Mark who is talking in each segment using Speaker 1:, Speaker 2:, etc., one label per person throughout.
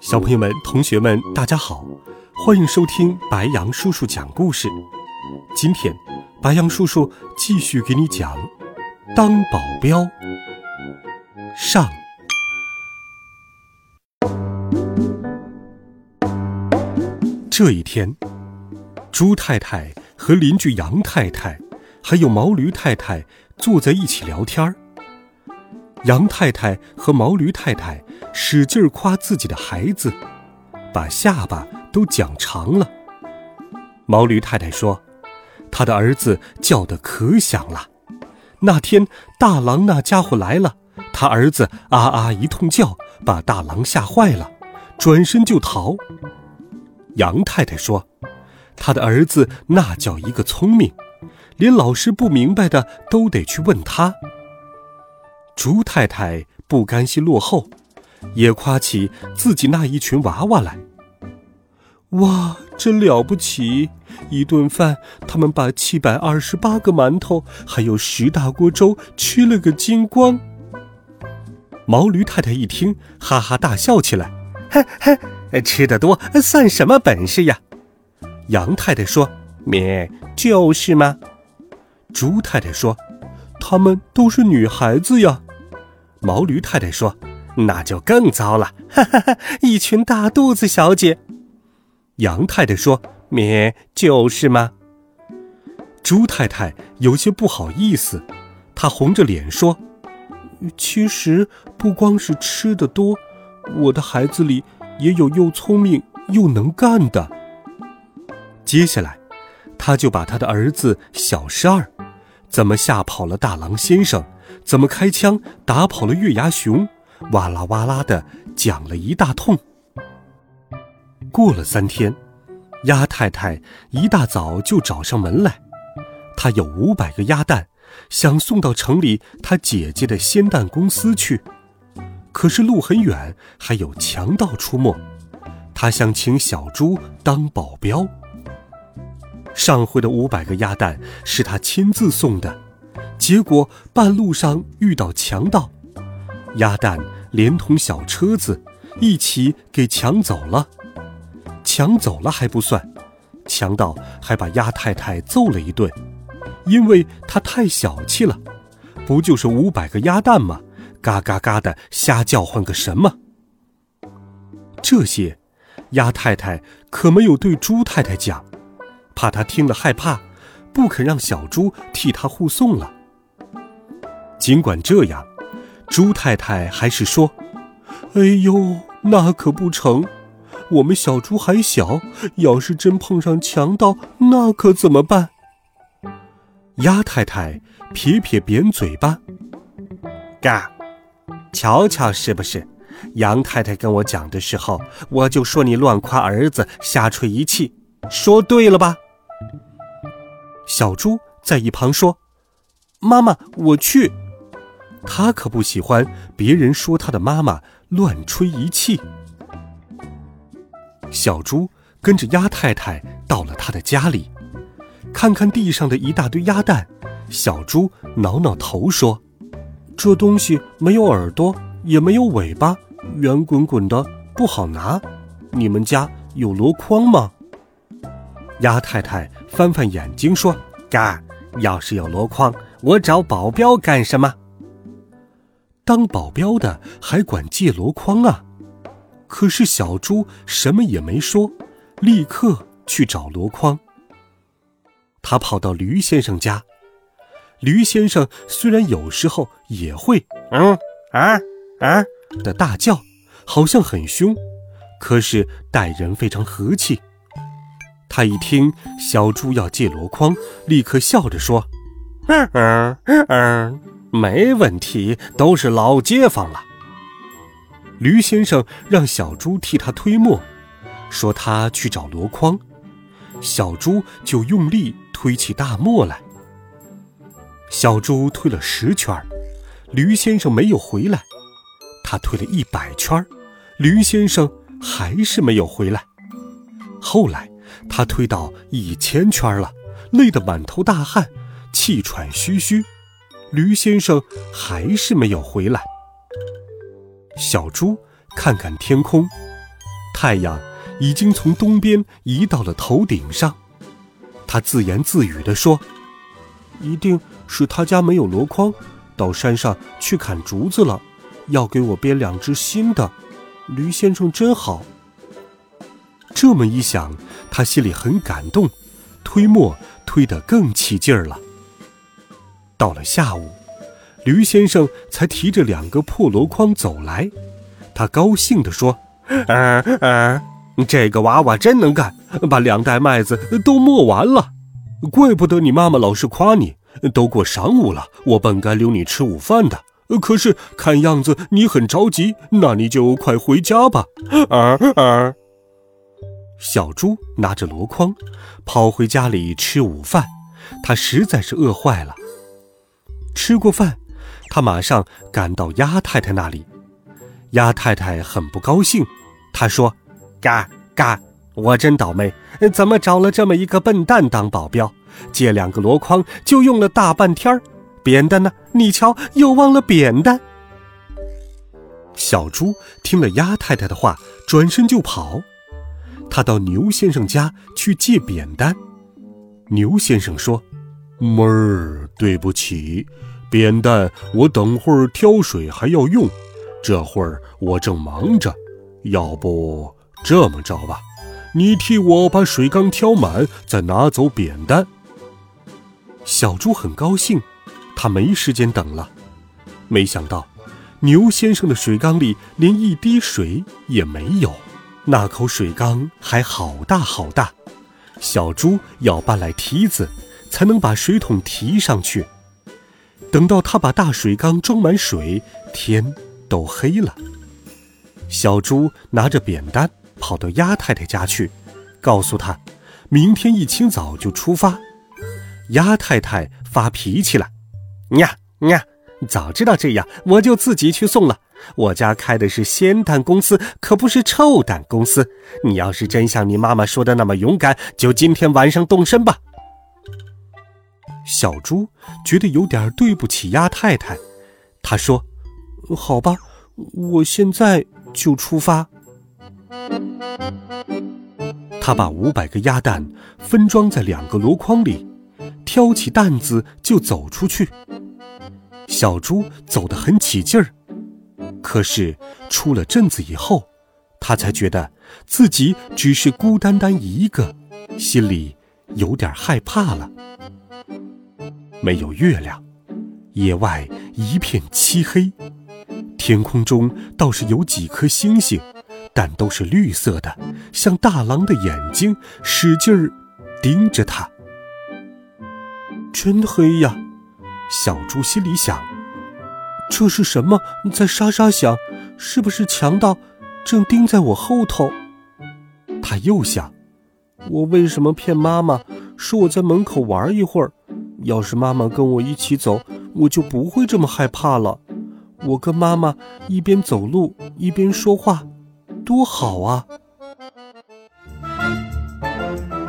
Speaker 1: 小朋友们、同学们，大家好，欢迎收听白羊叔叔讲故事。今天，白羊叔叔继续给你讲《当保镖》上。这一天，猪太太和邻居杨太太，还有毛驴太太坐在一起聊天儿。杨太太和毛驴太太使劲夸自己的孩子，把下巴都讲长了。毛驴太太说：“他的儿子叫得可响了。那天大狼那家伙来了，他儿子啊啊一通叫，把大狼吓坏了，转身就逃。”杨太太说：“他的儿子那叫一个聪明，连老师不明白的都得去问他。”猪太太不甘心落后，也夸起自己那一群娃娃来。哇，真了不起！一顿饭，他们把七百二十八个馒头，还有十大锅粥吃了个精光。毛驴太太一听，哈哈大笑起来：“嘿嘿，吃得多算什么本事呀？”羊太太说：“咩，就是嘛。”猪太太说：“他们都是女孩子呀。”毛驴太太说：“那就更糟了，哈哈哈，一群大肚子小姐。”羊太太说：“咩，就是嘛。”猪太太有些不好意思，她红着脸说：“其实不光是吃的多，我的孩子里也有又聪明又能干的。”接下来，他就把他的儿子小十二，怎么吓跑了大狼先生。怎么开枪打跑了月牙熊？哇啦哇啦的讲了一大通。过了三天，鸭太太一大早就找上门来，她有五百个鸭蛋，想送到城里她姐姐的鲜蛋公司去，可是路很远，还有强盗出没，她想请小猪当保镖。上回的五百个鸭蛋是他亲自送的。结果半路上遇到强盗，鸭蛋连同小车子一起给抢走了。抢走了还不算，强盗还把鸭太太揍了一顿，因为他太小气了。不就是五百个鸭蛋吗？嘎嘎嘎的瞎叫唤个什么？这些，鸭太太可没有对猪太太讲，怕他听了害怕，不肯让小猪替他护送了。尽管这样，猪太太还是说：“哎呦，那可不成！我们小猪还小，要是真碰上强盗，那可怎么办？”鸭太太撇撇扁嘴巴：“嘎，瞧瞧是不是？杨太太跟我讲的时候，我就说你乱夸儿子，瞎吹一气，说对了吧？”小猪在一旁说：“妈妈，我去。”他可不喜欢别人说他的妈妈乱吹一气。小猪跟着鸭太太到了他的家里，看看地上的一大堆鸭蛋，小猪挠挠头说：“这东西没有耳朵，也没有尾巴，圆滚滚的，不好拿。你们家有箩筐吗？”鸭太太翻翻眼睛说：“嘎，要是有箩筐，我找保镖干什么？”当保镖的还管借箩筐啊？可是小猪什么也没说，立刻去找箩筐。他跑到驴先生家，驴先生虽然有时候也会“嗯啊啊”的大叫，好像很凶，可是待人非常和气。他一听小猪要借箩筐，立刻笑着说：“嗯嗯嗯嗯。”没问题，都是老街坊了。驴先生让小猪替他推磨，说他去找箩筐，小猪就用力推起大磨来。小猪推了十圈，驴先生没有回来；他推了一百圈，驴先生还是没有回来。后来他推到一千圈了，累得满头大汗，气喘吁吁，驴先生还是没有回来。小猪看看天空，太阳已经从东边移到了头顶上。他自言自语地说：“一定是他家没有箩筐，到山上去砍竹子了，要给我编两只新的。驴先生真好。”这么一想，他心里很感动，推磨推得更起劲儿了。到了下午。驴先生才提着两个破箩筐走来，他高兴地说：“啊啊，这个娃娃真能干，把两袋麦子都磨完了。怪不得你妈妈老是夸你。都过晌午了，我本该留你吃午饭的，可是看样子你很着急，那你就快回家吧。”啊啊！小猪拿着箩筐，跑回家里吃午饭。他实在是饿坏了。吃过饭。他马上赶到鸭太太那里，鸭太太很不高兴。她说：“嘎嘎，我真倒霉，怎么找了这么一个笨蛋当保镖？借两个箩筐就用了大半天儿，扁担呢？你瞧，又忘了扁担。”小猪听了鸭太太的话，转身就跑。他到牛先生家去借扁担。牛先生说：“妹儿，对不起。”扁担，我等会儿挑水还要用，这会儿我正忙着。要不这么着吧，你替我把水缸挑满，再拿走扁担。小猪很高兴，他没时间等了。没想到，牛先生的水缸里连一滴水也没有，那口水缸还好大好大，小猪要搬来梯子，才能把水桶提上去。等到他把大水缸装满水，天都黑了。小猪拿着扁担跑到鸭太太家去，告诉他，明天一清早就出发。鸭太太发脾气了：“呀呀，早知道这样，我就自己去送了。我家开的是鲜蛋公司，可不是臭蛋公司。你要是真像你妈妈说的那么勇敢，就今天晚上动身吧。”小猪觉得有点对不起鸭太太，他说：“好吧，我现在就出发。”他把五百个鸭蛋分装在两个箩筐里，挑起担子就走出去。小猪走得很起劲儿，可是出了镇子以后，他才觉得自己只是孤单单一个，心里有点害怕了。没有月亮，野外一片漆黑，天空中倒是有几颗星星，但都是绿色的，像大狼的眼睛，使劲儿盯着他。真黑呀！小猪心里想：这是什么在沙沙响？是不是强盗正盯在我后头？他又想：我为什么骗妈妈说我在门口玩一会儿？要是妈妈跟我一起走，我就不会这么害怕了。我跟妈妈一边走路一边说话，多好啊！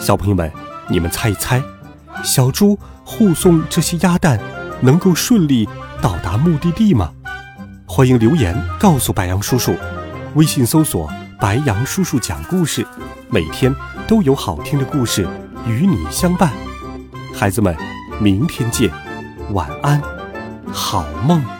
Speaker 1: 小朋友们，你们猜一猜，小猪护送这些鸭蛋能够顺利到达目的地吗？欢迎留言告诉白杨叔叔，微信搜索“白杨叔叔讲故事”，每天都有好听的故事与你相伴。孩子们。明天见，晚安，好梦。